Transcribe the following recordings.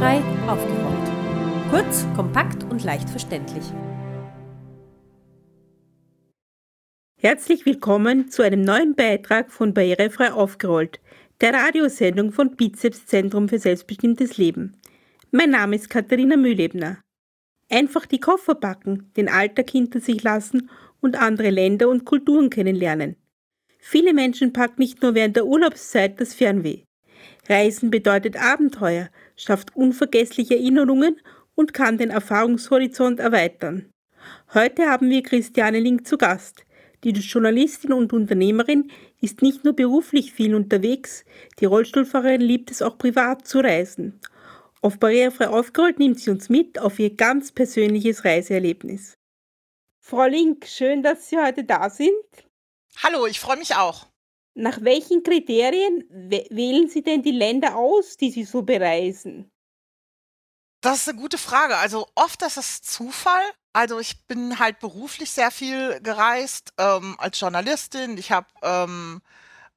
Barrierefrei aufgerollt. Kurz, kompakt und leicht verständlich. Herzlich willkommen zu einem neuen Beitrag von Barrierefrei aufgerollt, der Radiosendung von Bizeps Zentrum für selbstbestimmtes Leben. Mein Name ist Katharina Mühlebner. Einfach die Koffer packen, den Alltag hinter sich lassen und andere Länder und Kulturen kennenlernen. Viele Menschen packen nicht nur während der Urlaubszeit das Fernweh. Reisen bedeutet Abenteuer, schafft unvergessliche Erinnerungen und kann den Erfahrungshorizont erweitern. Heute haben wir Christiane Link zu Gast. Die Journalistin und Unternehmerin ist nicht nur beruflich viel unterwegs, die Rollstuhlfahrerin liebt es auch privat zu reisen. Auf Barrierefrei aufgerollt nimmt sie uns mit auf ihr ganz persönliches Reiseerlebnis. Frau Link, schön, dass Sie heute da sind. Hallo, ich freue mich auch. Nach welchen Kriterien wählen Sie denn die Länder aus, die Sie so bereisen? Das ist eine gute Frage. Also oft ist es Zufall. Also ich bin halt beruflich sehr viel gereist ähm, als Journalistin. Ich habe ähm,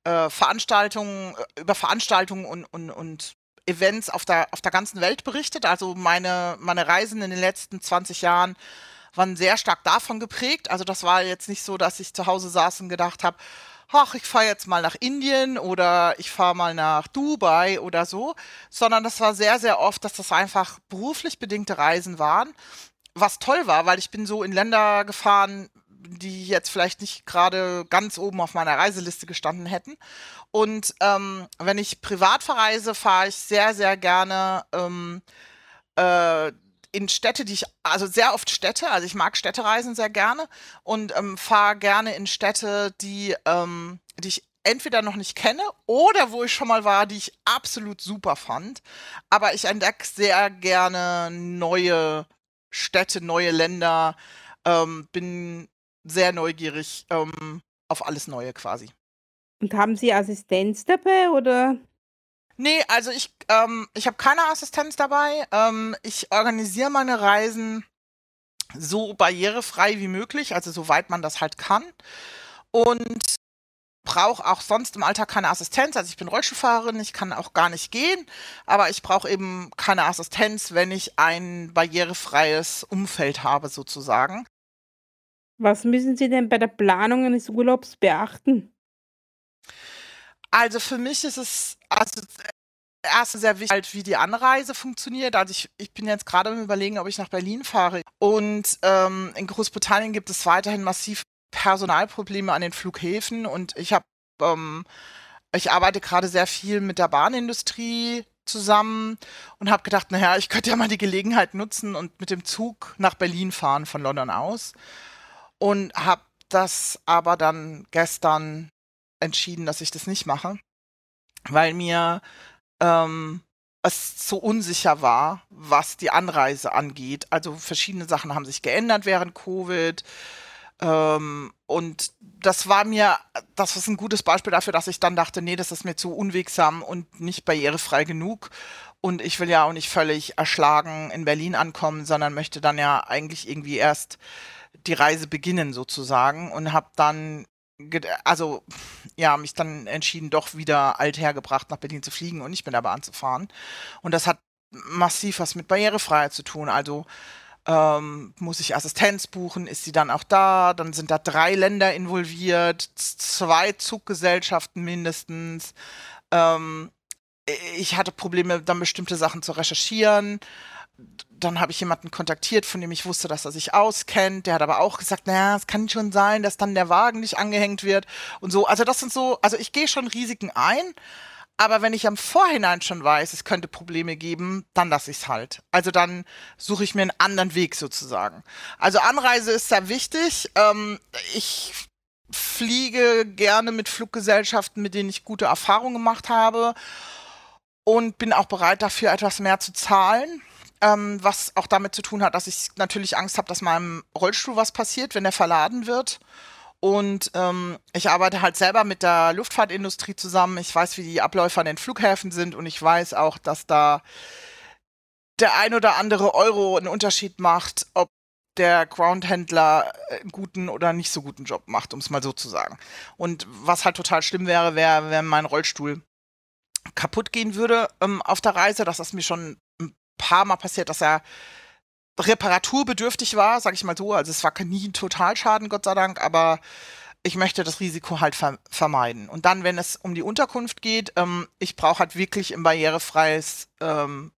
äh, Veranstaltungen äh, über Veranstaltungen und, und, und Events auf der, auf der ganzen Welt berichtet. Also meine, meine Reisen in den letzten 20 Jahren waren sehr stark davon geprägt. Also das war jetzt nicht so, dass ich zu Hause saß und gedacht habe, ach, ich fahre jetzt mal nach Indien oder ich fahre mal nach Dubai oder so, sondern das war sehr, sehr oft, dass das einfach beruflich bedingte Reisen waren. Was toll war, weil ich bin so in Länder gefahren, die jetzt vielleicht nicht gerade ganz oben auf meiner Reiseliste gestanden hätten. Und ähm, wenn ich privat verreise, fahre ich sehr, sehr gerne ähm, äh, in Städte, die ich, also sehr oft Städte, also ich mag Städtereisen sehr gerne und ähm, fahre gerne in Städte, die, ähm, die ich entweder noch nicht kenne oder wo ich schon mal war, die ich absolut super fand. Aber ich entdecke sehr gerne neue Städte, neue Länder, ähm, bin sehr neugierig ähm, auf alles Neue quasi. Und haben Sie Assistenz dabei oder? Nee, also ich, ähm, ich habe keine Assistenz dabei. Ähm, ich organisiere meine Reisen so barrierefrei wie möglich, also soweit man das halt kann. Und brauche auch sonst im Alltag keine Assistenz. Also ich bin Rollstuhlfahrerin, ich kann auch gar nicht gehen, aber ich brauche eben keine Assistenz, wenn ich ein barrierefreies Umfeld habe sozusagen. Was müssen Sie denn bei der Planung eines Urlaubs beachten? Also für mich ist es also erst sehr wichtig, halt, wie die Anreise funktioniert. Also ich, ich bin jetzt gerade am überlegen, ob ich nach Berlin fahre. Und ähm, in Großbritannien gibt es weiterhin massiv Personalprobleme an den Flughäfen und ich habe ähm, ich arbeite gerade sehr viel mit der Bahnindustrie zusammen und habe gedacht, naja, ich könnte ja mal die Gelegenheit nutzen und mit dem Zug nach Berlin fahren von London aus und habe das aber dann gestern entschieden, dass ich das nicht mache, weil mir ähm, es so unsicher war, was die Anreise angeht. Also verschiedene Sachen haben sich geändert während Covid. Ähm, und das war mir, das ist ein gutes Beispiel dafür, dass ich dann dachte, nee, das ist mir zu unwegsam und nicht barrierefrei genug. Und ich will ja auch nicht völlig erschlagen in Berlin ankommen, sondern möchte dann ja eigentlich irgendwie erst die Reise beginnen sozusagen und habe dann also ja, mich dann entschieden, doch wieder althergebracht nach Berlin zu fliegen und nicht mit der Bahn zu fahren. Und das hat massiv was mit Barrierefreiheit zu tun. Also ähm, muss ich Assistenz buchen, ist sie dann auch da? Dann sind da drei Länder involviert, zwei Zuggesellschaften mindestens. Ähm, ich hatte Probleme, dann bestimmte Sachen zu recherchieren dann habe ich jemanden kontaktiert, von dem ich wusste, dass er sich auskennt. Der hat aber auch gesagt, naja, es kann schon sein, dass dann der Wagen nicht angehängt wird und so. Also das sind so, also ich gehe schon Risiken ein, aber wenn ich am Vorhinein schon weiß, es könnte Probleme geben, dann lasse ich es halt. Also dann suche ich mir einen anderen Weg sozusagen. Also Anreise ist sehr wichtig. Ähm, ich fliege gerne mit Fluggesellschaften, mit denen ich gute Erfahrungen gemacht habe und bin auch bereit dafür etwas mehr zu zahlen ähm, was auch damit zu tun hat, dass ich natürlich Angst habe, dass meinem Rollstuhl was passiert, wenn er verladen wird. Und ähm, ich arbeite halt selber mit der Luftfahrtindustrie zusammen. Ich weiß, wie die Abläufe an den Flughäfen sind und ich weiß auch, dass da der ein oder andere Euro einen Unterschied macht, ob der Groundhändler einen guten oder nicht so guten Job macht, um es mal so zu sagen. Und was halt total schlimm wäre, wäre, wenn mein Rollstuhl kaputt gehen würde ähm, auf der Reise. Das ist mir schon paar Mal passiert, dass er reparaturbedürftig war, sag ich mal so. Also es war nie ein Totalschaden, Gott sei Dank, aber ich möchte das Risiko halt ver vermeiden. Und dann, wenn es um die Unterkunft geht, ähm, ich brauche halt wirklich ein barrierefreies ähm,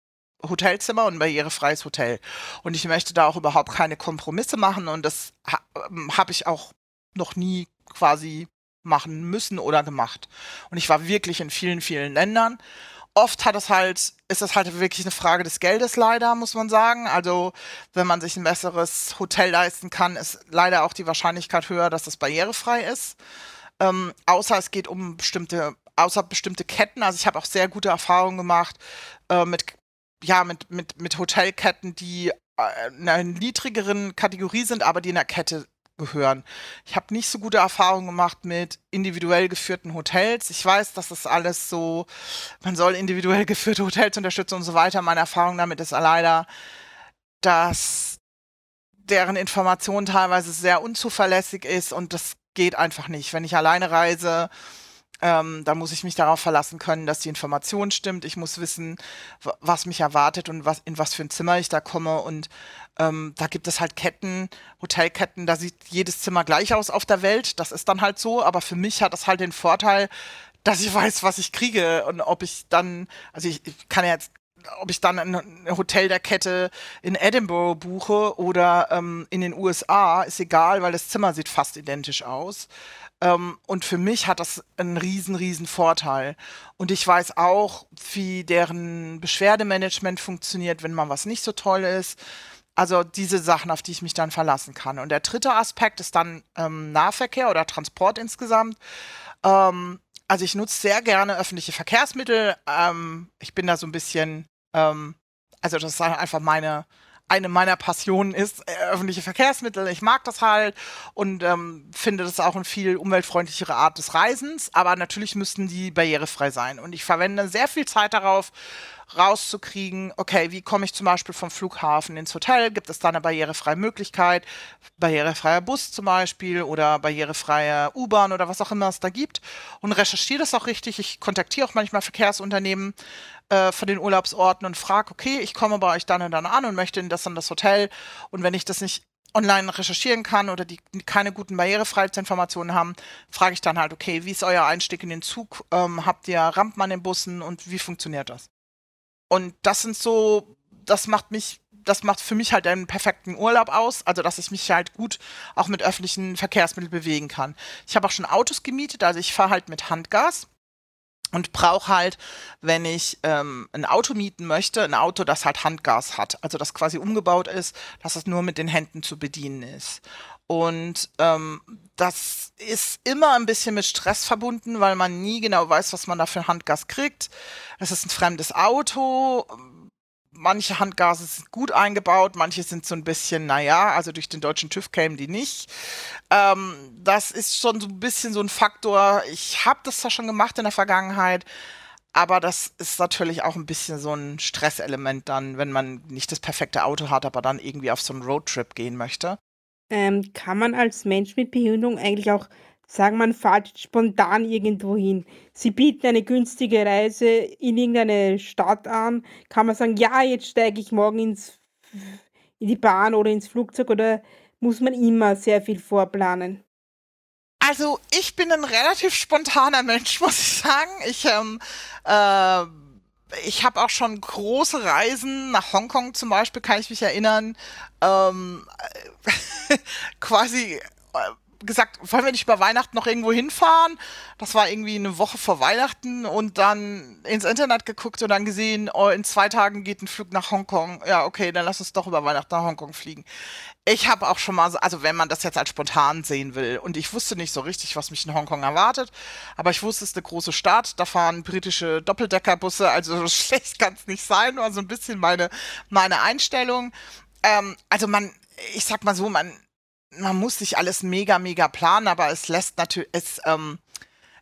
Hotelzimmer und ein barrierefreies Hotel. Und ich möchte da auch überhaupt keine Kompromisse machen und das ha ähm, habe ich auch noch nie quasi machen müssen oder gemacht. Und ich war wirklich in vielen, vielen Ländern oft hat es halt, ist es halt wirklich eine Frage des Geldes leider, muss man sagen. Also wenn man sich ein besseres Hotel leisten kann, ist leider auch die Wahrscheinlichkeit höher, dass das barrierefrei ist. Ähm, außer es geht um bestimmte, außer bestimmte Ketten. Also ich habe auch sehr gute Erfahrungen gemacht äh, mit, ja, mit, mit, mit Hotelketten, die äh, in einer niedrigeren Kategorie sind, aber die in der Kette gehören. Ich habe nicht so gute Erfahrungen gemacht mit individuell geführten Hotels. Ich weiß, dass das alles so, man soll individuell geführte Hotels unterstützen und so weiter. Meine Erfahrung damit ist leider, dass deren Information teilweise sehr unzuverlässig ist und das geht einfach nicht. Wenn ich alleine reise, ähm, da muss ich mich darauf verlassen können, dass die Information stimmt. Ich muss wissen, was mich erwartet und was, in was für ein Zimmer ich da komme. Und ähm, da gibt es halt Ketten, Hotelketten, da sieht jedes Zimmer gleich aus auf der Welt. Das ist dann halt so. Aber für mich hat das halt den Vorteil, dass ich weiß, was ich kriege und ob ich dann, also ich, ich kann ja jetzt ob ich dann ein Hotel der Kette in Edinburgh buche oder ähm, in den USA, ist egal, weil das Zimmer sieht fast identisch aus. Ähm, und für mich hat das einen riesen, riesen Vorteil. Und ich weiß auch, wie deren Beschwerdemanagement funktioniert, wenn mal was nicht so toll ist. Also diese Sachen, auf die ich mich dann verlassen kann. Und der dritte Aspekt ist dann ähm, Nahverkehr oder Transport insgesamt. Ähm, also ich nutze sehr gerne öffentliche Verkehrsmittel. Ähm, ich bin da so ein bisschen, ähm, also das ist einfach meine, eine meiner Passionen ist äh, öffentliche Verkehrsmittel. Ich mag das halt und ähm, finde das auch eine viel umweltfreundlichere Art des Reisens. Aber natürlich müssten die barrierefrei sein. Und ich verwende sehr viel Zeit darauf, rauszukriegen, okay, wie komme ich zum Beispiel vom Flughafen ins Hotel? Gibt es da eine barrierefreie Möglichkeit? Barrierefreier Bus zum Beispiel oder barrierefreie U-Bahn oder was auch immer es da gibt. Und recherchiere das auch richtig. Ich kontaktiere auch manchmal Verkehrsunternehmen äh, von den Urlaubsorten und frage, okay, ich komme bei euch dann und dann an und möchte in das und das Hotel. Und wenn ich das nicht online recherchieren kann oder die keine guten Barrierefreiheitsinformationen haben, frage ich dann halt, okay, wie ist euer Einstieg in den Zug? Ähm, habt ihr Rampen an den Bussen und wie funktioniert das? Und das sind so, das macht mich, das macht für mich halt einen perfekten Urlaub aus, also dass ich mich halt gut auch mit öffentlichen Verkehrsmitteln bewegen kann. Ich habe auch schon Autos gemietet, also ich fahre halt mit Handgas und brauche halt, wenn ich ähm, ein Auto mieten möchte, ein Auto, das halt Handgas hat, also das quasi umgebaut ist, dass es nur mit den Händen zu bedienen ist. Und ähm, das ist immer ein bisschen mit Stress verbunden, weil man nie genau weiß, was man da für Handgas kriegt. Es ist ein fremdes Auto manche Handgase sind gut eingebaut, manche sind so ein bisschen, naja, also durch den deutschen TÜV kämen die nicht. Ähm, das ist schon so ein bisschen so ein Faktor. Ich habe das zwar schon gemacht in der Vergangenheit, aber das ist natürlich auch ein bisschen so ein Stresselement dann, wenn man nicht das perfekte Auto hat, aber dann irgendwie auf so einen Roadtrip gehen möchte. Ähm, kann man als Mensch mit Behinderung eigentlich auch sagen, man fährt spontan irgendwo hin. Sie bieten eine günstige Reise in irgendeine Stadt an. Kann man sagen, ja, jetzt steige ich morgen ins, in die Bahn oder ins Flugzeug oder muss man immer sehr viel vorplanen? Also ich bin ein relativ spontaner Mensch, muss ich sagen. Ich, ähm, äh, ich habe auch schon große Reisen nach Hongkong zum Beispiel, kann ich mich erinnern. Ähm, quasi äh, gesagt, wollen wir nicht über Weihnachten noch irgendwo hinfahren? Das war irgendwie eine Woche vor Weihnachten und dann ins Internet geguckt und dann gesehen, oh, in zwei Tagen geht ein Flug nach Hongkong. Ja, okay, dann lass uns doch über Weihnachten nach Hongkong fliegen. Ich habe auch schon mal, so, also wenn man das jetzt als spontan sehen will, und ich wusste nicht so richtig, was mich in Hongkong erwartet, aber ich wusste, es ist eine große Stadt, da fahren britische Doppeldeckerbusse, also schlecht kann es nicht sein, war so ein bisschen meine, meine Einstellung. Ähm, also man, ich sag mal so, man, man muss sich alles mega, mega planen, aber es lässt natürlich, es, ähm,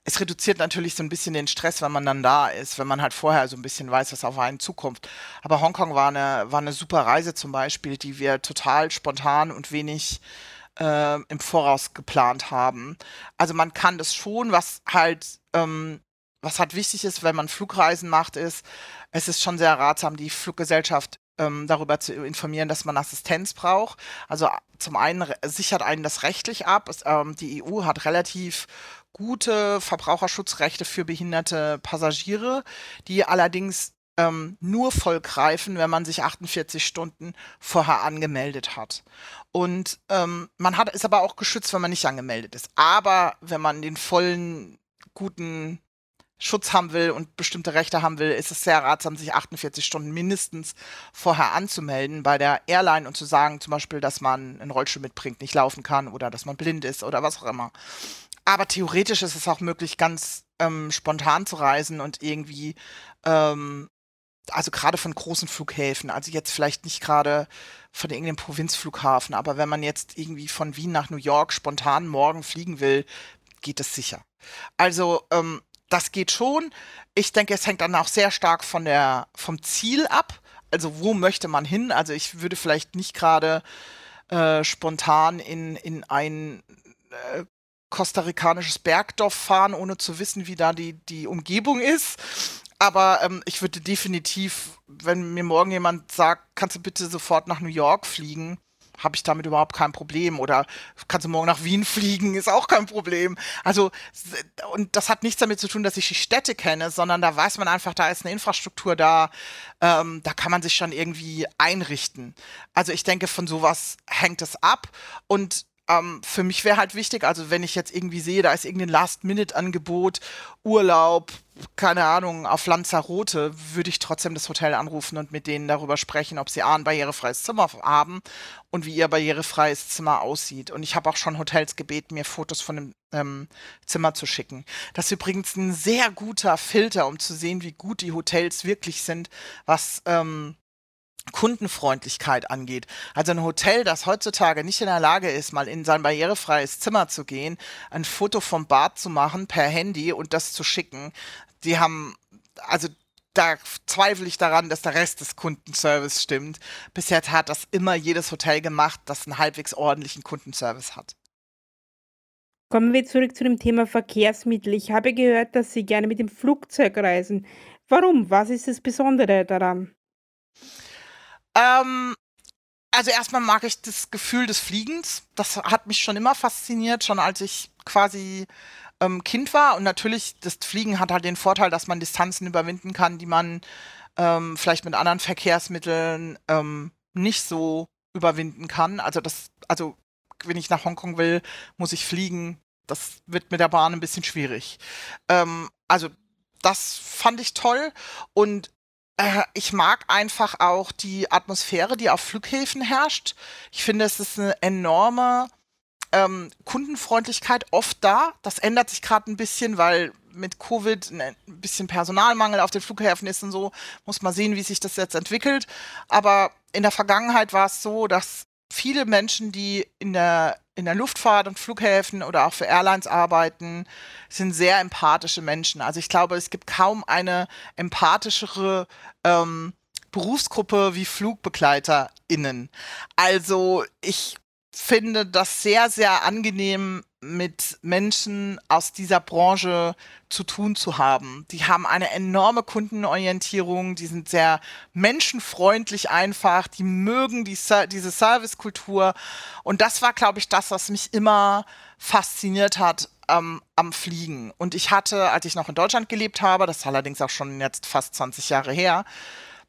es reduziert natürlich so ein bisschen den Stress, wenn man dann da ist, wenn man halt vorher so ein bisschen weiß, was auf einen zukommt. Aber Hongkong war eine, war eine super Reise zum Beispiel, die wir total spontan und wenig äh, im Voraus geplant haben. Also man kann das schon, was halt, ähm, was halt wichtig ist, wenn man Flugreisen macht, ist, es ist schon sehr ratsam, die Fluggesellschaft ähm, darüber zu informieren, dass man Assistenz braucht. Also zum einen sichert einen das rechtlich ab. Es, ähm, die EU hat relativ gute Verbraucherschutzrechte für behinderte Passagiere, die allerdings ähm, nur voll greifen, wenn man sich 48 Stunden vorher angemeldet hat. Und ähm, man hat, ist aber auch geschützt, wenn man nicht angemeldet ist. Aber wenn man den vollen, guten Schutz haben will und bestimmte Rechte haben will, ist es sehr ratsam, sich 48 Stunden mindestens vorher anzumelden bei der Airline und zu sagen, zum Beispiel, dass man einen Rollstuhl mitbringt, nicht laufen kann oder dass man blind ist oder was auch immer. Aber theoretisch ist es auch möglich, ganz ähm, spontan zu reisen und irgendwie, ähm, also gerade von großen Flughäfen, also jetzt vielleicht nicht gerade von irgendeinem Provinzflughafen, aber wenn man jetzt irgendwie von Wien nach New York spontan morgen fliegen will, geht es sicher. Also ähm, das geht schon. Ich denke, es hängt dann auch sehr stark von der, vom Ziel ab. Also wo möchte man hin? Also ich würde vielleicht nicht gerade äh, spontan in, in ein äh, kostarikanisches Bergdorf fahren, ohne zu wissen, wie da die, die Umgebung ist. Aber ähm, ich würde definitiv, wenn mir morgen jemand sagt, kannst du bitte sofort nach New York fliegen, habe ich damit überhaupt kein Problem. Oder kannst du morgen nach Wien fliegen, ist auch kein Problem. Also, und das hat nichts damit zu tun, dass ich die Städte kenne, sondern da weiß man einfach, da ist eine Infrastruktur da, ähm, da kann man sich schon irgendwie einrichten. Also ich denke, von sowas hängt es ab. Und ähm, für mich wäre halt wichtig, also wenn ich jetzt irgendwie sehe, da ist irgendein Last-Minute-Angebot, Urlaub, keine Ahnung, auf Lanzarote, würde ich trotzdem das Hotel anrufen und mit denen darüber sprechen, ob sie A, ein barrierefreies Zimmer haben und wie ihr barrierefreies Zimmer aussieht. Und ich habe auch schon Hotels gebeten, mir Fotos von dem ähm, Zimmer zu schicken. Das ist übrigens ein sehr guter Filter, um zu sehen, wie gut die Hotels wirklich sind, was ähm, Kundenfreundlichkeit angeht. Also ein Hotel, das heutzutage nicht in der Lage ist, mal in sein barrierefreies Zimmer zu gehen, ein Foto vom Bad zu machen per Handy und das zu schicken, die haben, also da zweifle ich daran, dass der Rest des Kundenservice stimmt. Bisher hat das immer jedes Hotel gemacht, das einen halbwegs ordentlichen Kundenservice hat. Kommen wir zurück zu dem Thema Verkehrsmittel. Ich habe gehört, dass Sie gerne mit dem Flugzeug reisen. Warum? Was ist das Besondere daran? Ähm, also erstmal mag ich das Gefühl des Fliegens. Das hat mich schon immer fasziniert, schon als ich quasi ähm, Kind war. Und natürlich, das Fliegen hat halt den Vorteil, dass man Distanzen überwinden kann, die man ähm, vielleicht mit anderen Verkehrsmitteln ähm, nicht so überwinden kann. Also das, also wenn ich nach Hongkong will, muss ich fliegen. Das wird mit der Bahn ein bisschen schwierig. Ähm, also das fand ich toll. Und ich mag einfach auch die Atmosphäre, die auf Flughäfen herrscht. Ich finde, es ist eine enorme ähm, Kundenfreundlichkeit oft da. Das ändert sich gerade ein bisschen, weil mit Covid ein bisschen Personalmangel auf den Flughäfen ist und so. Muss man sehen, wie sich das jetzt entwickelt. Aber in der Vergangenheit war es so, dass viele Menschen, die in der, in der Luftfahrt und Flughäfen oder auch für Airlines arbeiten, sind sehr empathische Menschen. Also ich glaube, es gibt kaum eine empathischere ähm, Berufsgruppe wie FlugbegleiterInnen. Also ich finde das sehr, sehr angenehm, mit Menschen aus dieser Branche zu tun zu haben. Die haben eine enorme Kundenorientierung, die sind sehr menschenfreundlich einfach, die mögen die, diese Servicekultur. Und das war, glaube ich, das, was mich immer fasziniert hat ähm, am Fliegen. Und ich hatte, als ich noch in Deutschland gelebt habe, das ist allerdings auch schon jetzt fast 20 Jahre her,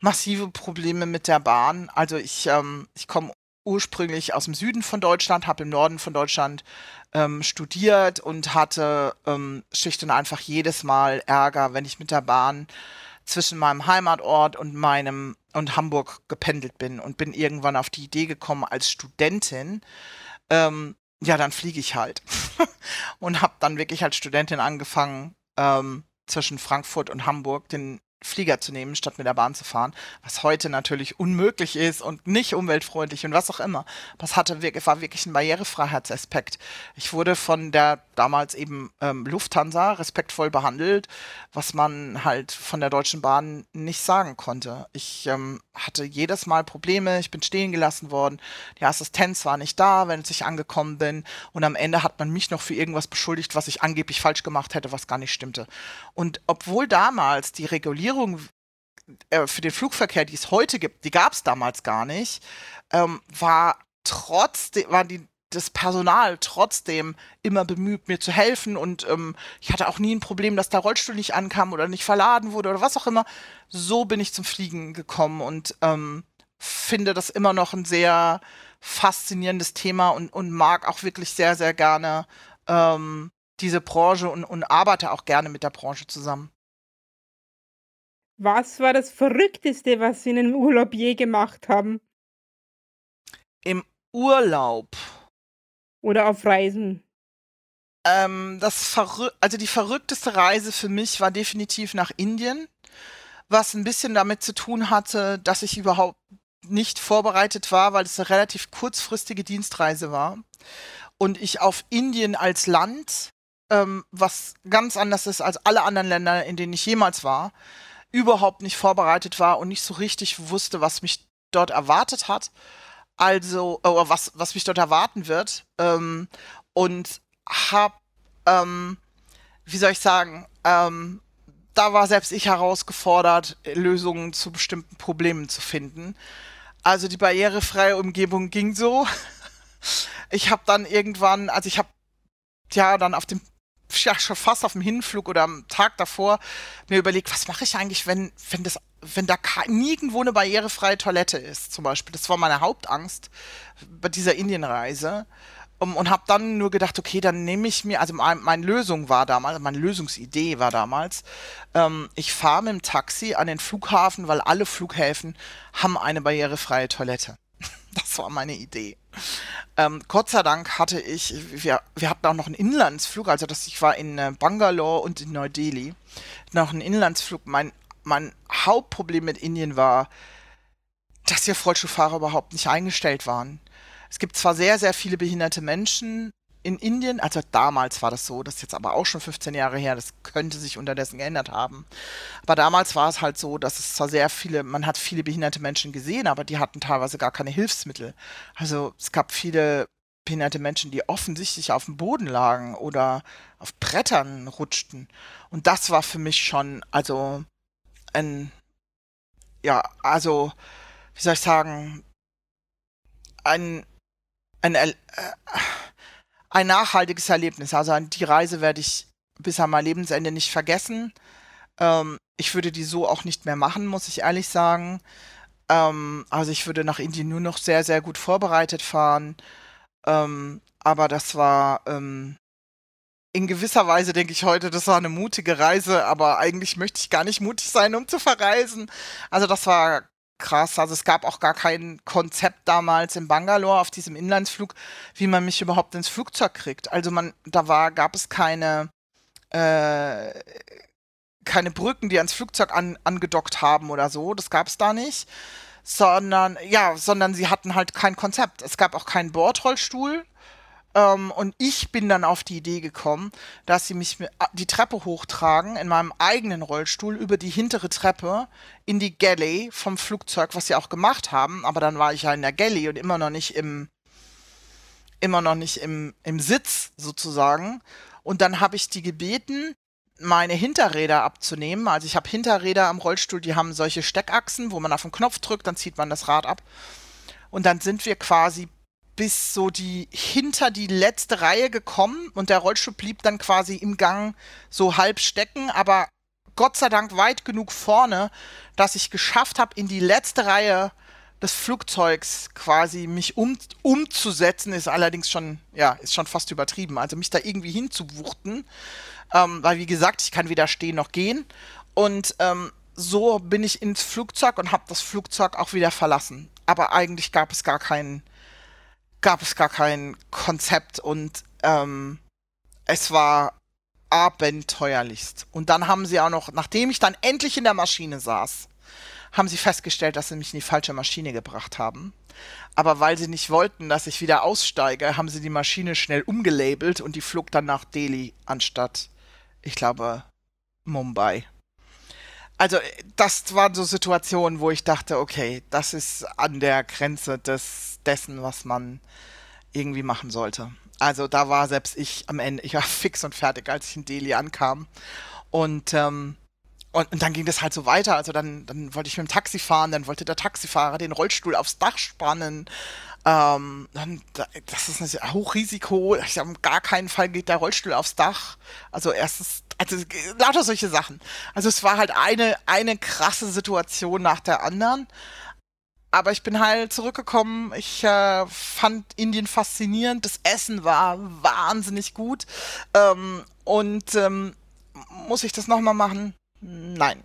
massive Probleme mit der Bahn. Also ich, ähm, ich komme ursprünglich aus dem Süden von Deutschland, habe im Norden von Deutschland ähm, studiert und hatte ähm, schlicht und einfach jedes Mal Ärger, wenn ich mit der Bahn zwischen meinem Heimatort und meinem und Hamburg gependelt bin und bin irgendwann auf die Idee gekommen als Studentin, ähm, ja, dann fliege ich halt. und habe dann wirklich als Studentin angefangen, ähm, zwischen Frankfurt und Hamburg den Flieger zu nehmen, statt mit der Bahn zu fahren, was heute natürlich unmöglich ist und nicht umweltfreundlich und was auch immer. Das hatte war wirklich ein Barrierefreiheitsaspekt. Ich wurde von der damals eben ähm, Lufthansa respektvoll behandelt, was man halt von der Deutschen Bahn nicht sagen konnte. Ich ähm, hatte jedes Mal Probleme, ich bin stehen gelassen worden, die Assistenz war nicht da, wenn ich angekommen bin und am Ende hat man mich noch für irgendwas beschuldigt, was ich angeblich falsch gemacht hätte, was gar nicht stimmte. Und obwohl damals die Regulierung äh, für den Flugverkehr, die es heute gibt, die gab es damals gar nicht, ähm, war trotzdem, waren die das Personal trotzdem immer bemüht, mir zu helfen und ähm, ich hatte auch nie ein Problem, dass der Rollstuhl nicht ankam oder nicht verladen wurde oder was auch immer. So bin ich zum Fliegen gekommen und ähm, finde das immer noch ein sehr faszinierendes Thema und, und mag auch wirklich sehr, sehr gerne ähm, diese Branche und, und arbeite auch gerne mit der Branche zusammen. Was war das Verrückteste, was Sie in einem Urlaub je gemacht haben? Im Urlaub. Oder auf Reisen? Ähm, das Verrü also die verrückteste Reise für mich war definitiv nach Indien, was ein bisschen damit zu tun hatte, dass ich überhaupt nicht vorbereitet war, weil es eine relativ kurzfristige Dienstreise war und ich auf Indien als Land, ähm, was ganz anders ist als alle anderen Länder, in denen ich jemals war, überhaupt nicht vorbereitet war und nicht so richtig wusste, was mich dort erwartet hat also, oder was, was mich dort erwarten wird. Ähm, und hab, ähm, wie soll ich sagen, ähm, da war selbst ich herausgefordert, Lösungen zu bestimmten Problemen zu finden. Also die barrierefreie Umgebung ging so. Ich habe dann irgendwann, also ich habe ja dann auf dem ja, schon fast auf dem Hinflug oder am Tag davor mir überlegt, was mache ich eigentlich, wenn, wenn das, wenn da nirgendwo eine barrierefreie Toilette ist, zum Beispiel. Das war meine Hauptangst bei dieser Indienreise. Um, und habe dann nur gedacht, okay, dann nehme ich mir, also mein, meine Lösung war damals, meine Lösungsidee war damals, ähm, ich fahre mit dem Taxi an den Flughafen, weil alle Flughäfen haben eine barrierefreie Toilette. Das war meine Idee. Ähm, Gott sei Dank hatte ich, wir, wir hatten auch noch einen Inlandsflug, also das, ich war in äh, Bangalore und in Neu-Delhi, noch einen Inlandsflug. Mein, mein Hauptproblem mit Indien war, dass hier Rollstuhlfahrer überhaupt nicht eingestellt waren. Es gibt zwar sehr, sehr viele behinderte Menschen in Indien, also damals war das so, das ist jetzt aber auch schon 15 Jahre her, das könnte sich unterdessen geändert haben. Aber damals war es halt so, dass es zwar sehr viele, man hat viele behinderte Menschen gesehen, aber die hatten teilweise gar keine Hilfsmittel. Also es gab viele behinderte Menschen, die offensichtlich auf dem Boden lagen oder auf Brettern rutschten. Und das war für mich schon, also ein, ja, also, wie soll ich sagen, ein, ein, äh, ein nachhaltiges Erlebnis. Also die Reise werde ich bis an mein Lebensende nicht vergessen. Ähm, ich würde die so auch nicht mehr machen, muss ich ehrlich sagen. Ähm, also ich würde nach Indien nur noch sehr, sehr gut vorbereitet fahren. Ähm, aber das war ähm, in gewisser Weise, denke ich heute, das war eine mutige Reise, aber eigentlich möchte ich gar nicht mutig sein, um zu verreisen. Also das war krass. Also es gab auch gar kein Konzept damals in Bangalore auf diesem Inlandsflug, wie man mich überhaupt ins Flugzeug kriegt. Also man, da war, gab es keine, äh, keine Brücken, die ans Flugzeug an, angedockt haben oder so. Das gab es da nicht. Sondern, ja, sondern sie hatten halt kein Konzept. Es gab auch keinen Bordrollstuhl. Ähm, und ich bin dann auf die Idee gekommen, dass sie mich die Treppe hochtragen in meinem eigenen Rollstuhl über die hintere Treppe in die Galley vom Flugzeug, was sie auch gemacht haben. Aber dann war ich ja in der Galley und immer noch nicht im, immer noch nicht im, im Sitz sozusagen. Und dann habe ich die gebeten, meine Hinterräder abzunehmen. Also ich habe Hinterräder am Rollstuhl, die haben solche Steckachsen, wo man auf den Knopf drückt, dann zieht man das Rad ab. Und dann sind wir quasi bis so die hinter die letzte Reihe gekommen und der Rollstuhl blieb dann quasi im Gang so halb stecken, aber Gott sei Dank weit genug vorne, dass ich geschafft habe, in die letzte Reihe des Flugzeugs quasi mich um, umzusetzen, ist allerdings schon, ja, ist schon fast übertrieben. Also mich da irgendwie hinzuwuchten, ähm, weil wie gesagt, ich kann weder stehen noch gehen. Und ähm, so bin ich ins Flugzeug und habe das Flugzeug auch wieder verlassen. Aber eigentlich gab es gar keinen gab es gar kein Konzept und ähm, es war abenteuerlichst. Und dann haben sie auch noch, nachdem ich dann endlich in der Maschine saß, haben sie festgestellt, dass sie mich in die falsche Maschine gebracht haben. Aber weil sie nicht wollten, dass ich wieder aussteige, haben sie die Maschine schnell umgelabelt und die flog dann nach Delhi anstatt, ich glaube, Mumbai. Also das waren so Situationen, wo ich dachte, okay, das ist an der Grenze des dessen, was man irgendwie machen sollte. Also da war selbst ich am Ende, ich war fix und fertig, als ich in Delhi ankam. Und ähm, und, und, dann ging das halt so weiter. Also dann, dann wollte ich mit dem Taxi fahren, dann wollte der Taxifahrer den Rollstuhl aufs Dach spannen. Ähm, dann, das ist ein Hochrisiko. Ich habe gar keinen Fall geht der Rollstuhl aufs Dach. Also erstens, also lauter solche Sachen. Also es war halt eine, eine krasse Situation nach der anderen. Aber ich bin halt zurückgekommen. Ich äh, fand Indien faszinierend. Das Essen war wahnsinnig gut. Ähm, und ähm, muss ich das nochmal machen? Nein.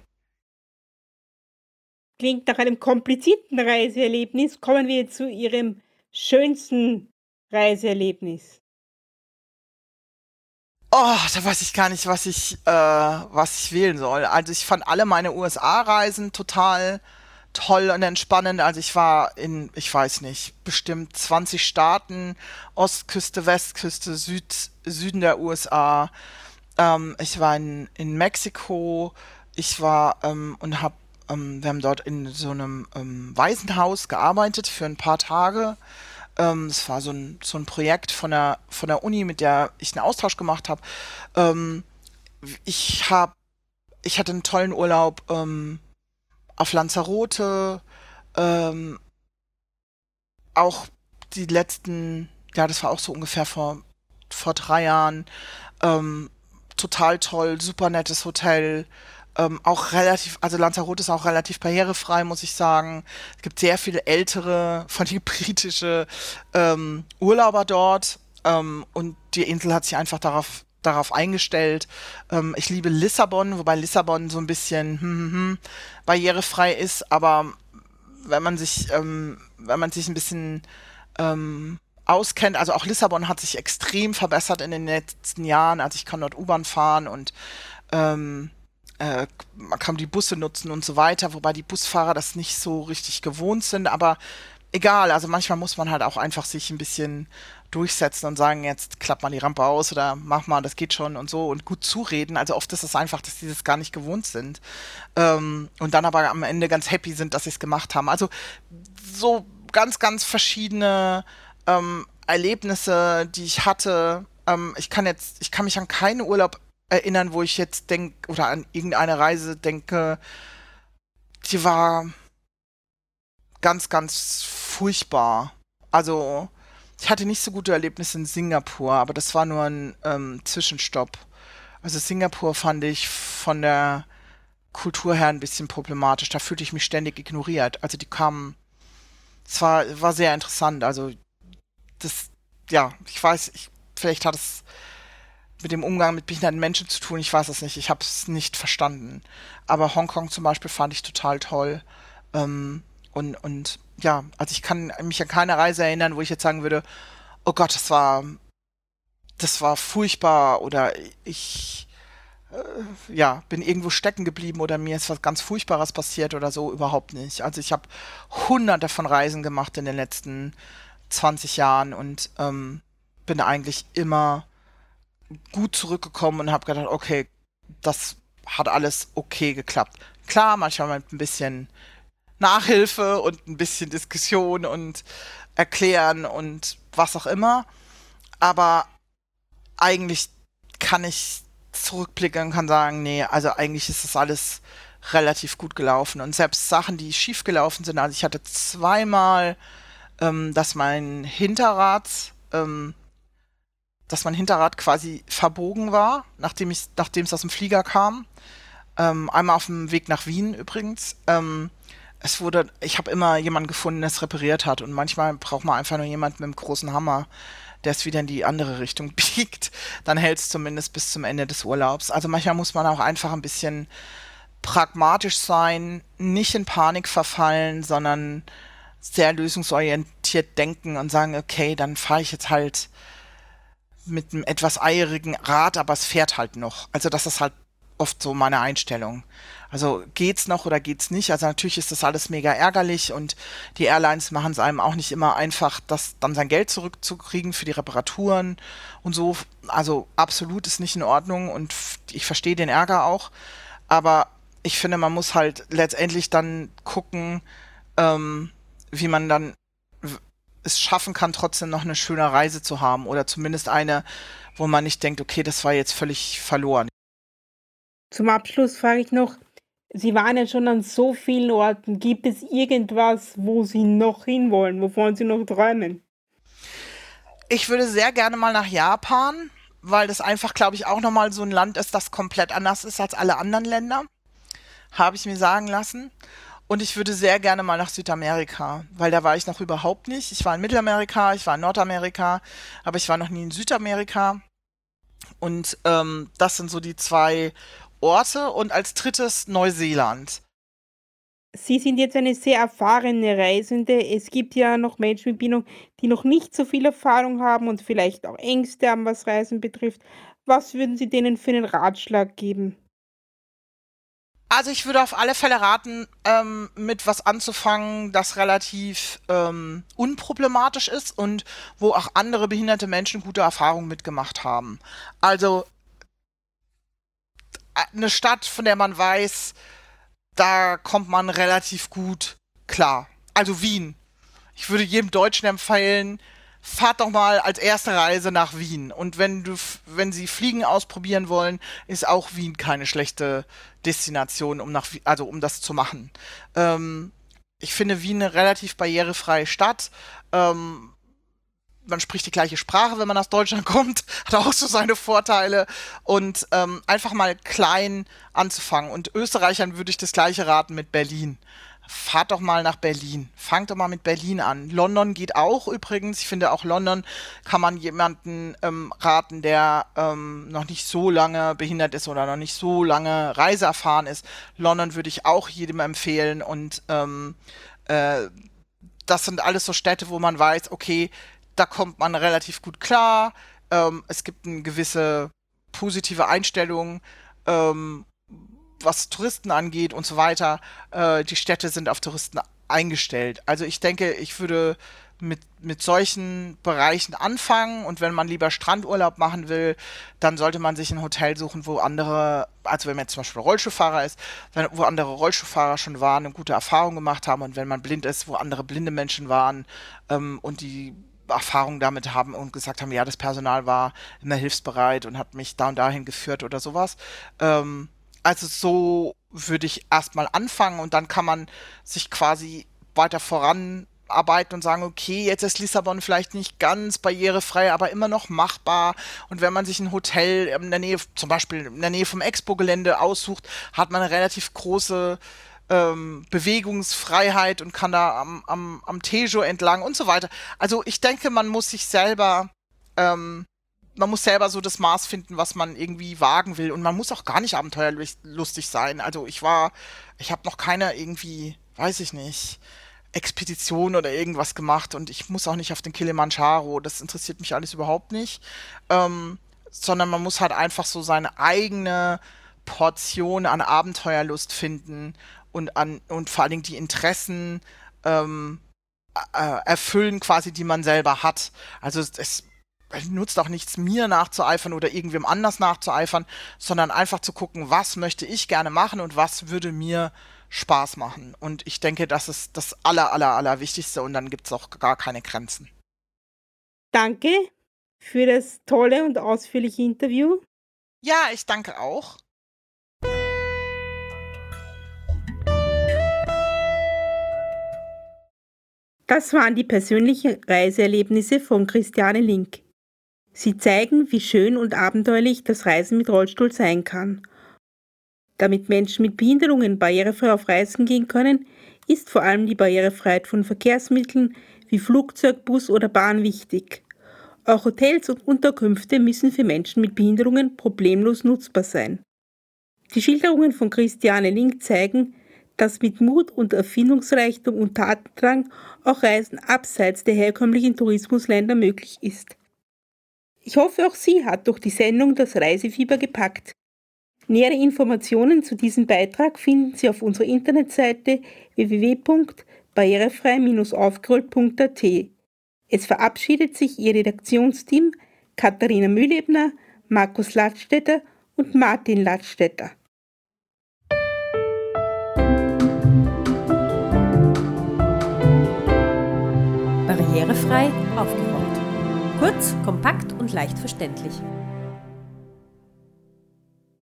Klingt nach einem komplizierten Reiseerlebnis. Kommen wir zu Ihrem schönsten Reiseerlebnis. Oh, da weiß ich gar nicht, was ich, äh, was ich wählen soll. Also ich fand alle meine USA-Reisen total toll und entspannend. Also ich war in, ich weiß nicht, bestimmt 20 Staaten, Ostküste, Westküste, Süd, Süden der USA. Ähm, ich war in, in Mexiko, ich war ähm, und hab, ähm, wir haben dort in so einem ähm, Waisenhaus gearbeitet für ein paar Tage. Ähm, es war so ein, so ein Projekt von der, von der Uni, mit der ich einen Austausch gemacht habe. Ähm, ich habe, ich hatte einen tollen Urlaub ähm, auf Lanzarote, ähm, auch die letzten, ja, das war auch so ungefähr vor, vor drei Jahren, ähm, total toll, super nettes Hotel. Ähm, auch relativ, also Lanzarote ist auch relativ barrierefrei, muss ich sagen. Es gibt sehr viele ältere, von die britische ähm, Urlauber dort. Ähm, und die Insel hat sich einfach darauf darauf eingestellt. Ähm, ich liebe Lissabon, wobei Lissabon so ein bisschen hm, hm, hm, barrierefrei ist, aber wenn man sich, ähm, wenn man sich ein bisschen ähm, auskennt. Also auch Lissabon hat sich extrem verbessert in den letzten Jahren. Also ich kann dort U-Bahn fahren und ähm, äh, man kann die Busse nutzen und so weiter, wobei die Busfahrer das nicht so richtig gewohnt sind. Aber egal, also manchmal muss man halt auch einfach sich ein bisschen durchsetzen und sagen, jetzt klappt man die Rampe aus oder mach mal, das geht schon und so und gut zureden. Also oft ist es einfach, dass die das gar nicht gewohnt sind ähm, und dann aber am Ende ganz happy sind, dass sie es gemacht haben. Also so ganz, ganz verschiedene ähm, Erlebnisse, die ich hatte. Ähm, ich kann jetzt, ich kann mich an keinen Urlaub erinnern, wo ich jetzt denke, oder an irgendeine Reise denke, die war ganz, ganz furchtbar. Also, ich hatte nicht so gute Erlebnisse in Singapur, aber das war nur ein ähm, Zwischenstopp. Also Singapur fand ich von der Kultur her ein bisschen problematisch. Da fühlte ich mich ständig ignoriert. Also die kamen, es war, war sehr interessant. Also das, ja, ich weiß, ich, vielleicht hat es mit dem Umgang mit behinderten Menschen zu tun. Ich weiß es nicht. Ich habe es nicht verstanden. Aber Hongkong zum Beispiel fand ich total toll. Ähm, und, und ja, also ich kann mich an keine Reise erinnern, wo ich jetzt sagen würde, oh Gott, das war, das war furchtbar oder ich, äh, ja, bin irgendwo stecken geblieben oder mir ist was ganz Furchtbares passiert oder so, überhaupt nicht. Also ich habe hunderte von Reisen gemacht in den letzten 20 Jahren und ähm, bin eigentlich immer gut zurückgekommen und habe gedacht, okay, das hat alles okay geklappt. Klar, manchmal mit ein bisschen Nachhilfe und ein bisschen Diskussion und erklären und was auch immer. Aber eigentlich kann ich zurückblicken und kann sagen, nee, also eigentlich ist das alles relativ gut gelaufen. Und selbst Sachen, die schief gelaufen sind, also ich hatte zweimal ähm, dass mein Hinterrad, ähm, dass mein Hinterrad quasi verbogen war, nachdem ich, nachdem es aus dem Flieger kam. Ähm, einmal auf dem Weg nach Wien übrigens. Ähm, es wurde, ich habe immer jemanden gefunden, der es repariert hat. Und manchmal braucht man einfach nur jemanden mit einem großen Hammer, der es wieder in die andere Richtung biegt. Dann hält es zumindest bis zum Ende des Urlaubs. Also manchmal muss man auch einfach ein bisschen pragmatisch sein, nicht in Panik verfallen, sondern sehr lösungsorientiert denken und sagen, okay, dann fahre ich jetzt halt mit einem etwas eierigen Rad, aber es fährt halt noch. Also das ist halt oft so meine Einstellung. Also geht's noch oder geht's nicht? Also natürlich ist das alles mega ärgerlich und die Airlines machen es einem auch nicht immer einfach, das dann sein Geld zurückzukriegen für die Reparaturen und so. Also absolut ist nicht in Ordnung und ich verstehe den Ärger auch. Aber ich finde, man muss halt letztendlich dann gucken, ähm, wie man dann es schaffen kann, trotzdem noch eine schöne Reise zu haben oder zumindest eine, wo man nicht denkt, okay, das war jetzt völlig verloren. Zum Abschluss frage ich noch, Sie waren ja schon an so vielen Orten. Gibt es irgendwas, wo Sie noch hinwollen, wovon Sie noch träumen? Ich würde sehr gerne mal nach Japan, weil das einfach, glaube ich, auch nochmal so ein Land ist, das komplett anders ist als alle anderen Länder. Habe ich mir sagen lassen. Und ich würde sehr gerne mal nach Südamerika, weil da war ich noch überhaupt nicht. Ich war in Mittelamerika, ich war in Nordamerika, aber ich war noch nie in Südamerika. Und ähm, das sind so die zwei Orte. Und als drittes Neuseeland. Sie sind jetzt eine sehr erfahrene Reisende. Es gibt ja noch Menschen mit Bindung, die noch nicht so viel Erfahrung haben und vielleicht auch Ängste haben, was Reisen betrifft. Was würden Sie denen für einen Ratschlag geben? Also ich würde auf alle Fälle raten, ähm, mit was anzufangen, das relativ ähm, unproblematisch ist und wo auch andere behinderte Menschen gute Erfahrungen mitgemacht haben. Also eine Stadt, von der man weiß, da kommt man relativ gut klar. Also Wien. Ich würde jedem Deutschen empfehlen, fahrt doch mal als erste Reise nach Wien. Und wenn du, wenn sie Fliegen ausprobieren wollen, ist auch Wien keine schlechte Destination, um nach, also um das zu machen. Ähm, ich finde Wien eine relativ barrierefreie Stadt. Ähm, man spricht die gleiche Sprache, wenn man aus Deutschland kommt, hat auch so seine Vorteile. Und ähm, einfach mal klein anzufangen. Und Österreichern würde ich das gleiche raten mit Berlin fahrt doch mal nach Berlin. Fangt doch mal mit Berlin an. London geht auch übrigens. Ich finde auch London kann man jemanden ähm, raten, der ähm, noch nicht so lange behindert ist oder noch nicht so lange reiseerfahren ist. London würde ich auch jedem empfehlen und ähm, äh, das sind alles so Städte, wo man weiß, okay, da kommt man relativ gut klar. Ähm, es gibt eine gewisse positive Einstellung ähm, was Touristen angeht und so weiter, äh, die Städte sind auf Touristen eingestellt. Also ich denke, ich würde mit, mit solchen Bereichen anfangen und wenn man lieber Strandurlaub machen will, dann sollte man sich ein Hotel suchen, wo andere, also wenn man jetzt zum Beispiel Rollschuhfahrer ist, wo andere Rollschuhfahrer schon waren und gute Erfahrungen gemacht haben und wenn man blind ist, wo andere blinde Menschen waren ähm, und die Erfahrung damit haben und gesagt haben, ja, das Personal war immer hilfsbereit und hat mich da und dahin geführt oder sowas. Ähm, also so würde ich erstmal anfangen und dann kann man sich quasi weiter voranarbeiten und sagen, okay, jetzt ist Lissabon vielleicht nicht ganz barrierefrei, aber immer noch machbar. Und wenn man sich ein Hotel in der Nähe, zum Beispiel in der Nähe vom Expo-Gelände aussucht, hat man eine relativ große ähm, Bewegungsfreiheit und kann da am, am, am Tejo entlang und so weiter. Also ich denke, man muss sich selber ähm, man muss selber so das Maß finden, was man irgendwie wagen will. Und man muss auch gar nicht abenteuerlustig sein. Also ich war, ich habe noch keine irgendwie, weiß ich nicht, Expedition oder irgendwas gemacht und ich muss auch nicht auf den Kilimanjaro. Das interessiert mich alles überhaupt nicht. Ähm, sondern man muss halt einfach so seine eigene Portion an Abenteuerlust finden und an und vor allen Dingen die Interessen ähm, äh, erfüllen quasi, die man selber hat. Also es, nutzt auch nichts, mir nachzueifern oder irgendwem anders nachzueifern, sondern einfach zu gucken, was möchte ich gerne machen und was würde mir Spaß machen. Und ich denke, das ist das aller, aller, aller Wichtigste und dann gibt es auch gar keine Grenzen. Danke für das tolle und ausführliche Interview. Ja, ich danke auch. Das waren die persönlichen Reiseerlebnisse von Christiane Link. Sie zeigen, wie schön und abenteuerlich das Reisen mit Rollstuhl sein kann. Damit Menschen mit Behinderungen barrierefrei auf Reisen gehen können, ist vor allem die Barrierefreiheit von Verkehrsmitteln wie Flugzeug, Bus oder Bahn wichtig. Auch Hotels und Unterkünfte müssen für Menschen mit Behinderungen problemlos nutzbar sein. Die Schilderungen von Christiane Link zeigen, dass mit Mut und Erfindungsreichtum und Tatendrang auch Reisen abseits der herkömmlichen Tourismusländer möglich ist. Ich hoffe, auch Sie hat durch die Sendung das Reisefieber gepackt. Nähere Informationen zu diesem Beitrag finden Sie auf unserer Internetseite www.barrierefrei-aufgerollt.at. Es verabschiedet sich Ihr Redaktionsteam Katharina Mühlebner, Markus Ladstätter und Martin Ladstätter. Barrierefrei aufgerollt. Kurz, kompakt und leicht verständlich.